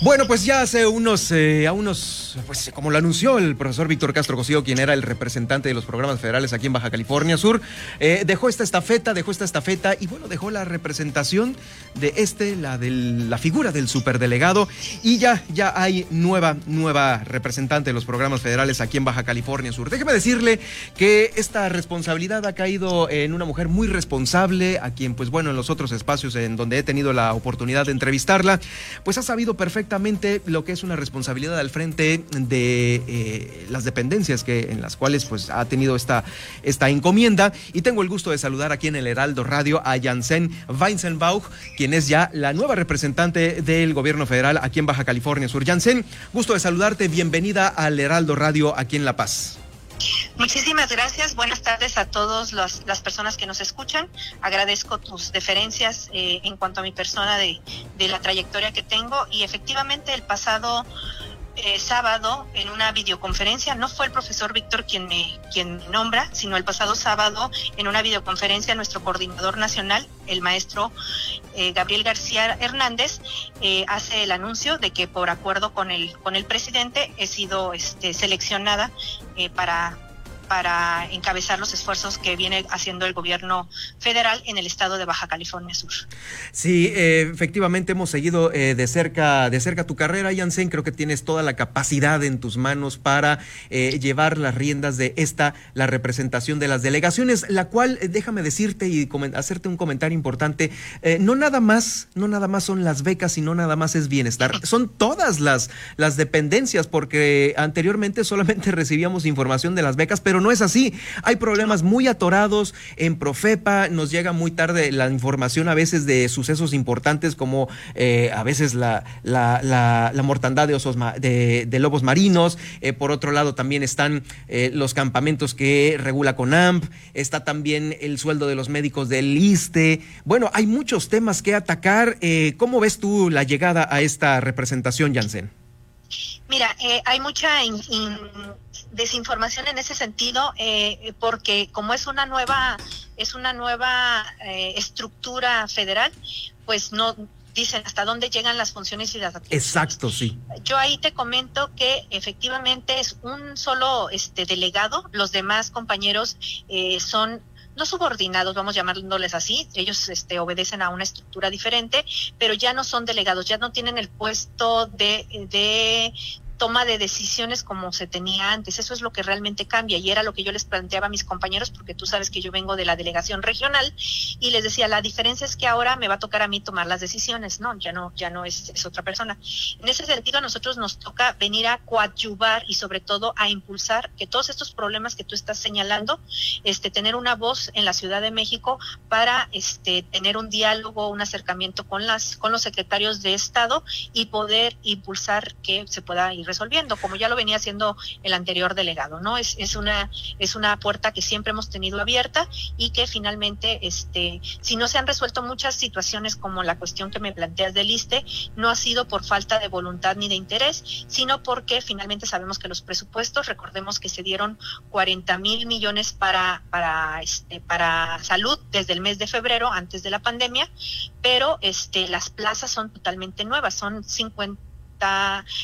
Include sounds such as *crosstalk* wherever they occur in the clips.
Bueno, pues ya hace unos, eh, a unos, pues como lo anunció el profesor Víctor Castro Cosío, quien era el representante de los programas federales aquí en Baja California Sur, eh, dejó esta estafeta, dejó esta estafeta y bueno, dejó la representación de este, la de la figura del superdelegado y ya, ya hay nueva, nueva representante de los programas federales aquí en Baja California Sur. Déjeme decirle que esta responsabilidad ha caído en una mujer muy responsable, a quien pues bueno, en los otros espacios en donde he tenido la oportunidad de entrevistarla, pues ha sabido perfectamente lo que es una responsabilidad al frente de eh, las dependencias que, en las cuales pues, ha tenido esta, esta encomienda. Y tengo el gusto de saludar aquí en el Heraldo Radio a Janssen Weizenbauch, quien es ya la nueva representante del gobierno federal aquí en Baja California Sur. Janssen, gusto de saludarte. Bienvenida al Heraldo Radio aquí en La Paz. Muchísimas gracias. Buenas tardes a todas las personas que nos escuchan. Agradezco tus deferencias eh, en cuanto a mi persona de, de, la trayectoria que tengo y efectivamente el pasado eh, sábado en una videoconferencia, no fue el profesor Víctor quien me, quien nombra, sino el pasado sábado en una videoconferencia nuestro coordinador nacional, el maestro eh, Gabriel García Hernández, eh, hace el anuncio de que por acuerdo con el, con el presidente he sido este, seleccionada para para encabezar los esfuerzos que viene haciendo el gobierno federal en el estado de Baja California Sur. Sí, eh, efectivamente hemos seguido eh, de cerca de cerca tu carrera, Jansen. Creo que tienes toda la capacidad en tus manos para eh, llevar las riendas de esta, la representación de las delegaciones, la cual, déjame decirte y hacerte un comentario importante, no nada más, no nada más son las becas y no nada más es bienestar, *laughs* son todas las, las dependencias, porque anteriormente solamente *laughs* recibíamos información de las becas, pero no es así. Hay problemas muy atorados en Profepa, nos llega muy tarde la información a veces de sucesos importantes como eh, a veces la, la, mortandad de, osos, de, lobos marinos. Eh, por otro lado también están eh, los campamentos que regula CONAMP, está también el sueldo de los médicos del ISTE. Bueno, hay muchos temas que atacar. ¿Cómo ves tú la llegada a esta representación, Jansen? Mira, hay mucha desinformación en ese sentido eh, porque como es una nueva es una nueva eh, estructura federal pues no dicen hasta dónde llegan las funciones y las. Exacto, sí. Yo ahí te comento que efectivamente es un solo este delegado, los demás compañeros eh, son no subordinados, vamos llamándoles así, ellos este, obedecen a una estructura diferente, pero ya no son delegados, ya no tienen el puesto de, de toma de decisiones como se tenía antes. Eso es lo que realmente cambia y era lo que yo les planteaba a mis compañeros porque tú sabes que yo vengo de la delegación regional y les decía, la diferencia es que ahora me va a tocar a mí tomar las decisiones, no, ya no, ya no es, es otra persona. En ese sentido a nosotros nos toca venir a coadyuvar y sobre todo a impulsar que todos estos problemas que tú estás señalando, este, tener una voz en la Ciudad de México para este, tener un diálogo, un acercamiento con las, con los secretarios de Estado y poder impulsar que se pueda ir resolviendo, como ya lo venía haciendo el anterior delegado, ¿no? Es, es una, es una puerta que siempre hemos tenido abierta y que finalmente, este, si no se han resuelto muchas situaciones como la cuestión que me planteas del ISTE, no ha sido por falta de voluntad ni de interés, sino porque finalmente sabemos que los presupuestos, recordemos que se dieron 40 mil millones para, para, este, para salud desde el mes de febrero, antes de la pandemia, pero este, las plazas son totalmente nuevas, son 50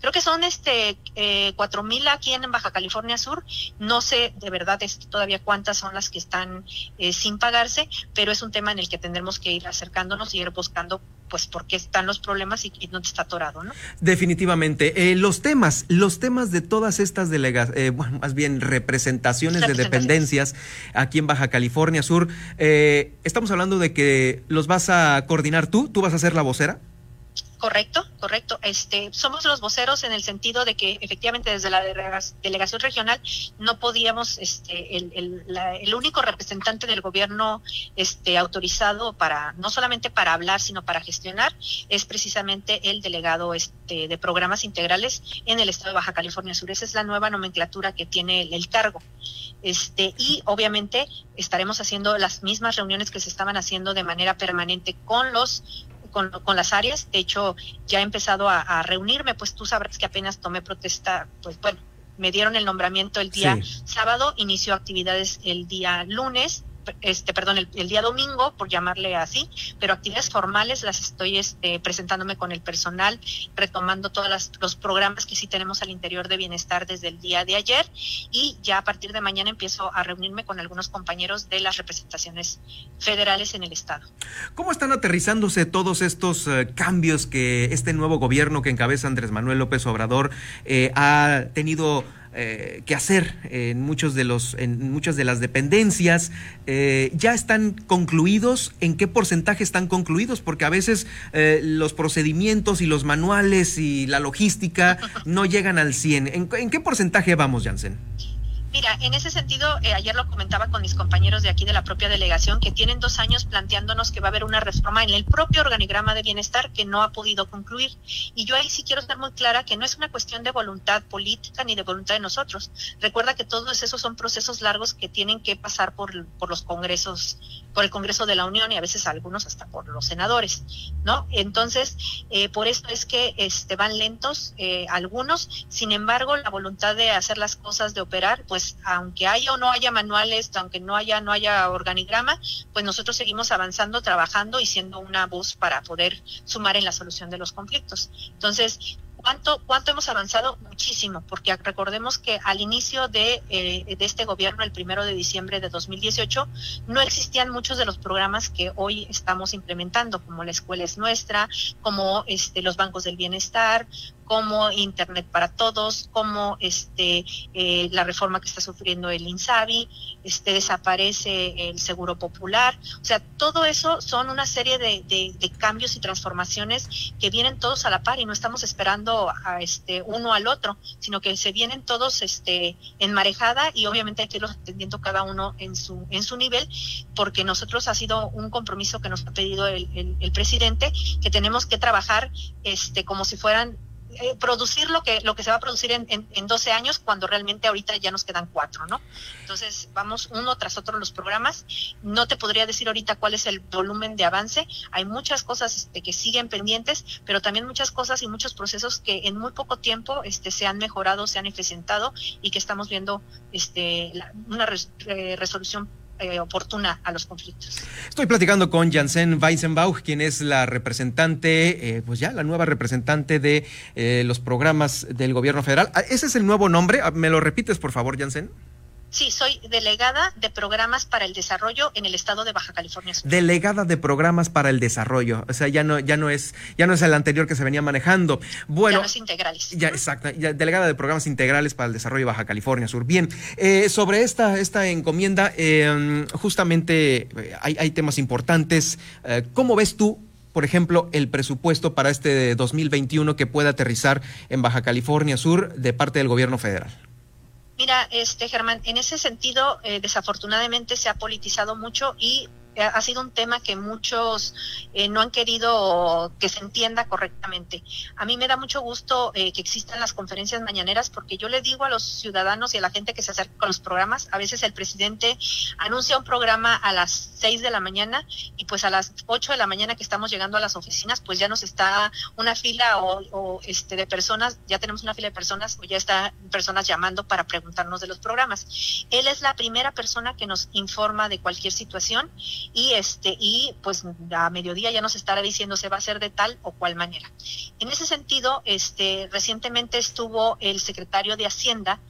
creo que son este eh, cuatro mil aquí en Baja California Sur. No sé de verdad este, todavía cuántas son las que están eh, sin pagarse, pero es un tema en el que tendremos que ir acercándonos y ir buscando pues por qué están los problemas y, no está atorado, ¿no? Definitivamente. Eh, los temas, los temas de todas estas delegas, bueno, más bien representaciones de dependencias aquí en Baja California Sur, estamos hablando de que los vas a coordinar tú, tú vas a ser la vocera. Correcto, correcto. Este, somos los voceros en el sentido de que efectivamente desde la delegación regional no podíamos, este, el, el, único representante del gobierno, este, autorizado para no solamente para hablar sino para gestionar es precisamente el delegado, este, de programas integrales en el estado de Baja California Sur. Esa es la nueva nomenclatura que tiene el, el cargo. Este, y obviamente estaremos haciendo las mismas reuniones que se estaban haciendo de manera permanente con los con, con las áreas. De hecho, ya he empezado a, reunirme, pues tú sabrás que apenas tomé protesta, pues bueno, me dieron el nombramiento el día sábado, inició actividades el día lunes este, perdón, el, día domingo, por llamarle así, pero actividades formales las estoy este, presentándome con el personal, retomando todos los programas que sí tenemos al interior de bienestar desde el día de ayer y ya a partir de mañana empiezo a reunirme con algunos compañeros de las representaciones federales en el Estado. ¿Cómo están aterrizándose todos estos eh, cambios que este nuevo gobierno que encabeza Andrés Manuel López Obrador eh, ha tenido eh, que hacer en muchos de los en muchas de las dependencias. Eh, ya están concluidos. En qué porcentaje están concluidos porque a veces eh, los procedimientos y los manuales y la logística *laughs* no llegan al 100 en, en qué porcentaje vamos Jansen Mira, en ese sentido, eh, ayer lo comentaba con mis compañeros de aquí de la propia delegación, que tienen dos años planteándonos que va a haber una reforma en el propio organigrama de bienestar que no ha podido concluir. Y yo ahí sí quiero estar muy clara que no es una cuestión de voluntad política ni de voluntad de nosotros. Recuerda que todos esos son procesos largos que tienen que pasar por, por los congresos, por el Congreso de la Unión y a veces algunos hasta por los senadores, ¿no? Entonces, eh, por esto es que este, van lentos eh, algunos. Sin embargo, la voluntad de hacer las cosas, de operar, pues pues, aunque haya o no haya manuales, aunque no haya no haya organigrama, pues nosotros seguimos avanzando, trabajando y siendo una voz para poder sumar en la solución de los conflictos. Entonces, ¿Cuánto, ¿Cuánto hemos avanzado? Muchísimo, porque recordemos que al inicio de, eh, de este gobierno, el primero de diciembre de 2018, no existían muchos de los programas que hoy estamos implementando, como la escuela es nuestra, como este, los bancos del bienestar, como Internet para todos, como este eh, la reforma que está sufriendo el INSABI, este desaparece el seguro popular, o sea, todo eso son una serie de, de, cambios y transformaciones que vienen todos a la par y no estamos esperando a este uno al otro, sino que se vienen todos este en marejada y obviamente hay que irlos atendiendo cada uno en su en su nivel, porque nosotros ha sido un compromiso que nos ha pedido el, el presidente que tenemos que trabajar este como si fueran eh, producir lo que lo que se va a producir en, en, 12 años cuando realmente ahorita ya nos quedan cuatro, ¿no? Entonces vamos uno tras otro los programas. No te podría decir ahorita cuál es el volumen de avance. Hay muchas cosas este, que siguen pendientes, pero también muchas cosas y muchos procesos que en muy poco tiempo este, se han mejorado, se han eficientado y que estamos viendo este, una eh, resolución eh, oportuna a los conflictos. Estoy platicando con Janssen Weisenbauch, quien es la representante, eh, pues ya la nueva representante de eh, los programas del gobierno federal. Ah, ¿Ese es el nuevo nombre? Ah, ¿Me lo repites, por favor, Janssen? Sí, soy delegada de programas para el desarrollo en el estado de Baja California Sur. Delegada de programas para el desarrollo, o sea, ya no ya no es ya no es el anterior que se venía manejando. Bueno, ya no es integrales. Ya exacto, ya, delegada de programas integrales para el desarrollo de Baja California Sur. Bien, eh, sobre esta esta encomienda, eh, justamente eh, hay, hay, temas importantes. ¿Cómo ves tú? por ejemplo, el presupuesto para este 2021 que pueda aterrizar en Baja California Sur de parte del gobierno federal. Mira, este Germán, en ese sentido, eh, desafortunadamente se ha politizado mucho y ha sido un tema que muchos eh, no han querido que se entienda correctamente. A mí me da mucho gusto eh, que existan las conferencias mañaneras porque yo le digo a los ciudadanos y a la gente que se acerca con los programas, a veces el presidente anuncia un programa a las 6 de la mañana y pues a las 8 de la mañana que estamos llegando a las oficinas, pues ya nos está una fila o, este de personas, ya tenemos una fila de personas o ya está personas llamando para preguntarnos de los programas. Él es la primera persona que nos informa de cualquier situación y este y pues a mediodía ya nos estará diciendo se va a hacer de tal o cual manera. En ese sentido, este recientemente estuvo el secretario de Hacienda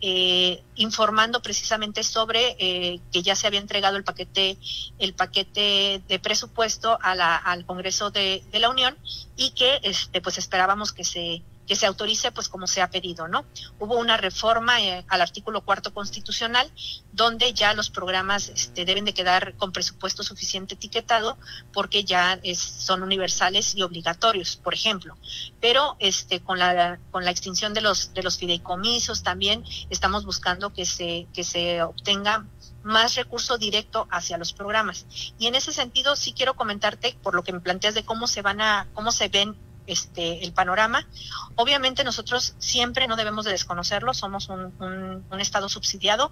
eh, informando precisamente sobre eh, que ya se había entregado el paquete el paquete de presupuesto a la, al Congreso de, de la Unión y que este pues esperábamos que se que se autorice pues como se ha pedido, ¿no? Hubo una reforma eh, al artículo cuarto constitucional donde ya los programas este, deben de quedar con presupuesto suficiente etiquetado porque ya son universales y obligatorios, por ejemplo. Pero este con la con la extinción de los de los fideicomisos también estamos buscando que se que se obtenga más recurso directo hacia los programas. Y en ese sentido sí quiero comentarte por lo que me planteas de cómo se van a cómo se ven este, el panorama. Obviamente nosotros siempre no debemos de desconocerlo, somos un, Estado subsidiado.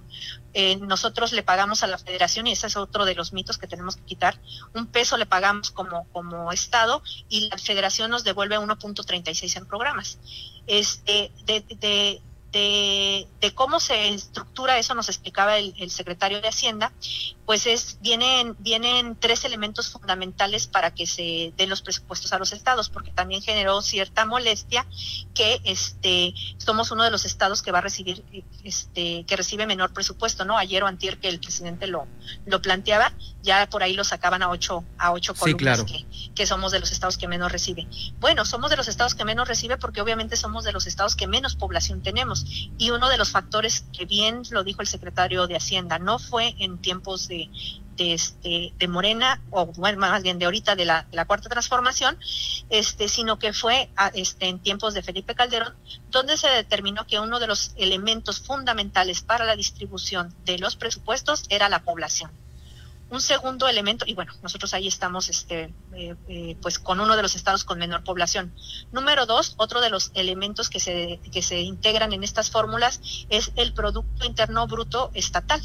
Eh, nosotros le pagamos a la federación, y ese es otro de los mitos que tenemos que quitar, un peso le pagamos como, como Estado y la federación nos devuelve 1.36 en programas. Este, de, de, cómo se estructura eso nos explicaba el, secretario de Hacienda, pues es vienen vienen tres elementos fundamentales para que se den los presupuestos a los estados, porque también generó cierta molestia que este somos uno de los estados que va a recibir este que recibe menor presupuesto, ¿no? Ayer o antier que el presidente lo lo planteaba, ya por ahí lo sacaban a ocho a ocho columnas que, que somos de los estados que menos recibe. Bueno, somos de los estados que menos recibe porque obviamente somos de los estados que menos población tenemos y uno de los factores que bien lo dijo el secretario de Hacienda, no fue en tiempos de, este, de Morena, o más bien de ahorita de la, cuarta transformación, este, sino que fue este, en tiempos de Felipe Calderón, donde se determinó que uno de los elementos fundamentales para la distribución de los presupuestos era la población. Un segundo elemento, y bueno, nosotros ahí estamos este, eh, eh, pues con uno de los estados con menor población. Número dos, otro de los elementos que se, que se integran en estas fórmulas es el Producto Interno Bruto Estatal,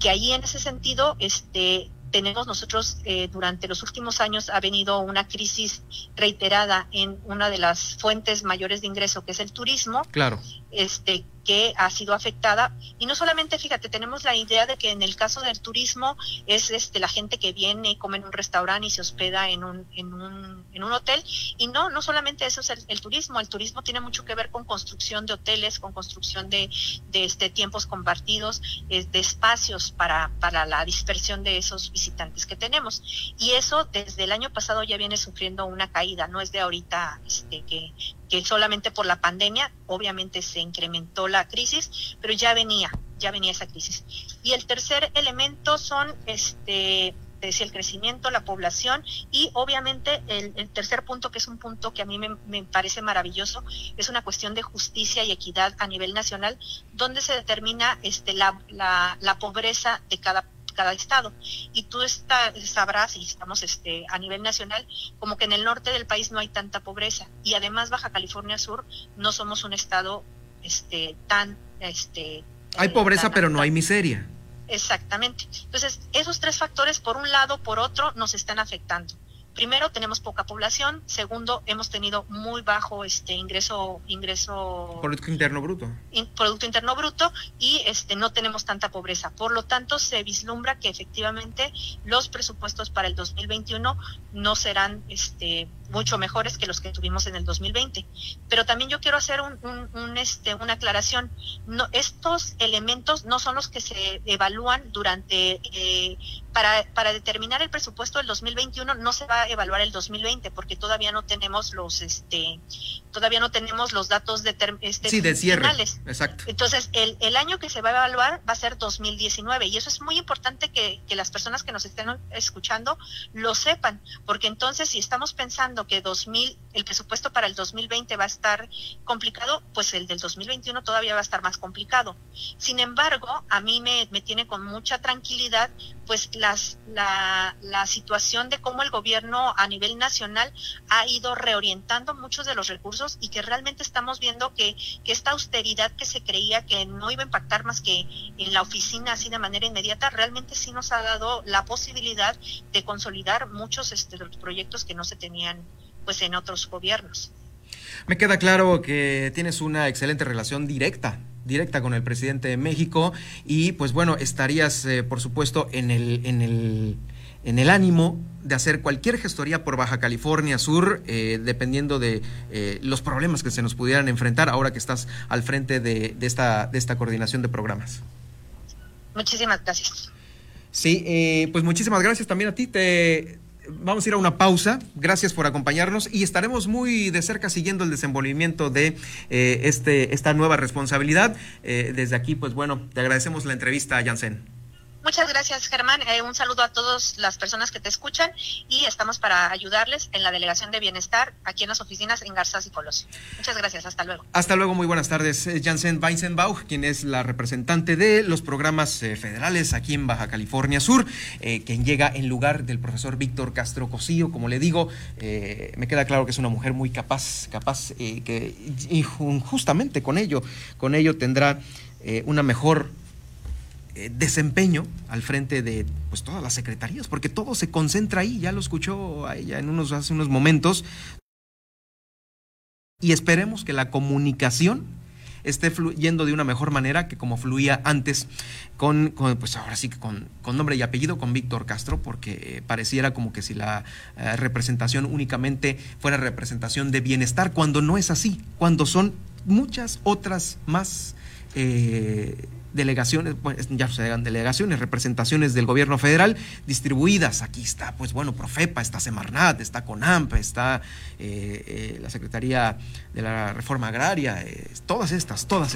que ahí en ese sentido este, tenemos nosotros eh, durante los últimos años ha venido una crisis reiterada en una de las fuentes mayores de ingreso que es el turismo. Claro. Este que ha sido afectada. Y no solamente fíjate tenemos la idea de que en el caso del turismo es este la gente que viene y come en un restaurante y se hospeda en un en un, en un hotel. Y no no solamente eso es el, turismo. El turismo tiene mucho que ver con construcción de hoteles con construcción de, de este tiempos compartidos de espacios para para la dispersión de esos visitantes que tenemos. Y eso desde el año pasado ya viene sufriendo una caída. No es de ahorita este que que solamente por la pandemia obviamente se incrementó la crisis, pero ya venía, ya venía esa crisis. Y el tercer elemento son, este, decía, el crecimiento, la población y obviamente el, tercer punto, que es un punto que a mí me, parece maravilloso, es una cuestión de justicia y equidad a nivel nacional, donde se determina este, la, la, la pobreza de cada cada estado. Y tú está, sabrás, y estamos este, a nivel nacional, como que en el norte del país no hay tanta pobreza. Y además Baja California Sur no somos un estado este, tan... Este, hay pobreza, pero no hay miseria. Exactamente. Entonces, esos tres factores, por un lado, por otro, nos están afectando primero tenemos poca población, segundo hemos tenido muy bajo este ingreso ingreso producto interno bruto. producto interno bruto y este no tenemos tanta pobreza. Por lo tanto, se vislumbra que efectivamente los presupuestos para el 2021 no serán este mucho mejores que los que tuvimos en el 2020. Pero también yo quiero hacer un, un, este, una aclaración. No, estos elementos no son los que se evalúan durante eh, para, para determinar el presupuesto del 2021 no se va a evaluar el 2020 porque todavía no tenemos los este todavía no tenemos los datos de este, sí, de cierre. Exacto. Entonces, el, el año que se va a evaluar va a ser 2019 y eso es muy importante que, que las personas que nos estén escuchando lo sepan, porque entonces si estamos pensando que 2000 el presupuesto para el 2020 va a estar complicado, pues el del 2021 todavía va a estar más complicado. Sin embargo, a mí me, me tiene con mucha tranquilidad pues las, la, la situación de cómo el gobierno a nivel nacional ha ido reorientando muchos de los recursos y que realmente estamos viendo que, que esta austeridad que se creía que no iba a impactar más que en la oficina así de manera inmediata, realmente sí nos ha dado la posibilidad de consolidar muchos este, proyectos que no se tenían pues en otros gobiernos. Me queda claro que tienes una excelente relación directa directa con el presidente de México y pues bueno, estarías eh, por supuesto en el, en el en el ánimo de hacer cualquier gestoría por Baja California Sur, eh, dependiendo de eh, los problemas que se nos pudieran enfrentar ahora que estás al frente de, de esta, de esta coordinación de programas. Muchísimas gracias. Sí, pues muchísimas gracias también a ti. Te, vamos a ir a una pausa. Gracias por acompañarnos y estaremos muy de cerca siguiendo el desenvolvimiento de eh, este, esta nueva responsabilidad. Eh, desde aquí, pues bueno, te agradecemos la entrevista, Jansen. Muchas gracias, Germán. Eh, un saludo a todas las personas que te escuchan y estamos para ayudarles en la Delegación de Bienestar aquí en las oficinas en Garzas y Colosio. Muchas gracias. Hasta luego. Hasta luego. Muy buenas tardes. Eh, Jansen Weisenbach, quien es la representante de los programas eh, federales aquí en Baja California Sur, quien llega en lugar del profesor Víctor Castro Cosío. Como le digo, me queda claro que es una mujer muy capaz, capaz que y justamente con ello, con ello tendrá una mejor eh, desempeño al frente de pues, todas las secretarías, porque todo se concentra ahí, ya lo escuchó a ella en unos, hace unos momentos. Y esperemos que la comunicación esté fluyendo de una mejor manera que como fluía antes con, pues ahora sí que con, nombre y apellido, con Víctor Castro, porque pareciera como que si la eh, representación únicamente fuera representación de bienestar, cuando no es así, cuando son muchas otras más eh, delegaciones, pues ya se dan delegaciones, representaciones del gobierno federal distribuidas. Aquí está, pues bueno, Profepa, está Semarnat, está CONAMP, está eh, la Secretaría de la Reforma Agraria, todas estas, todas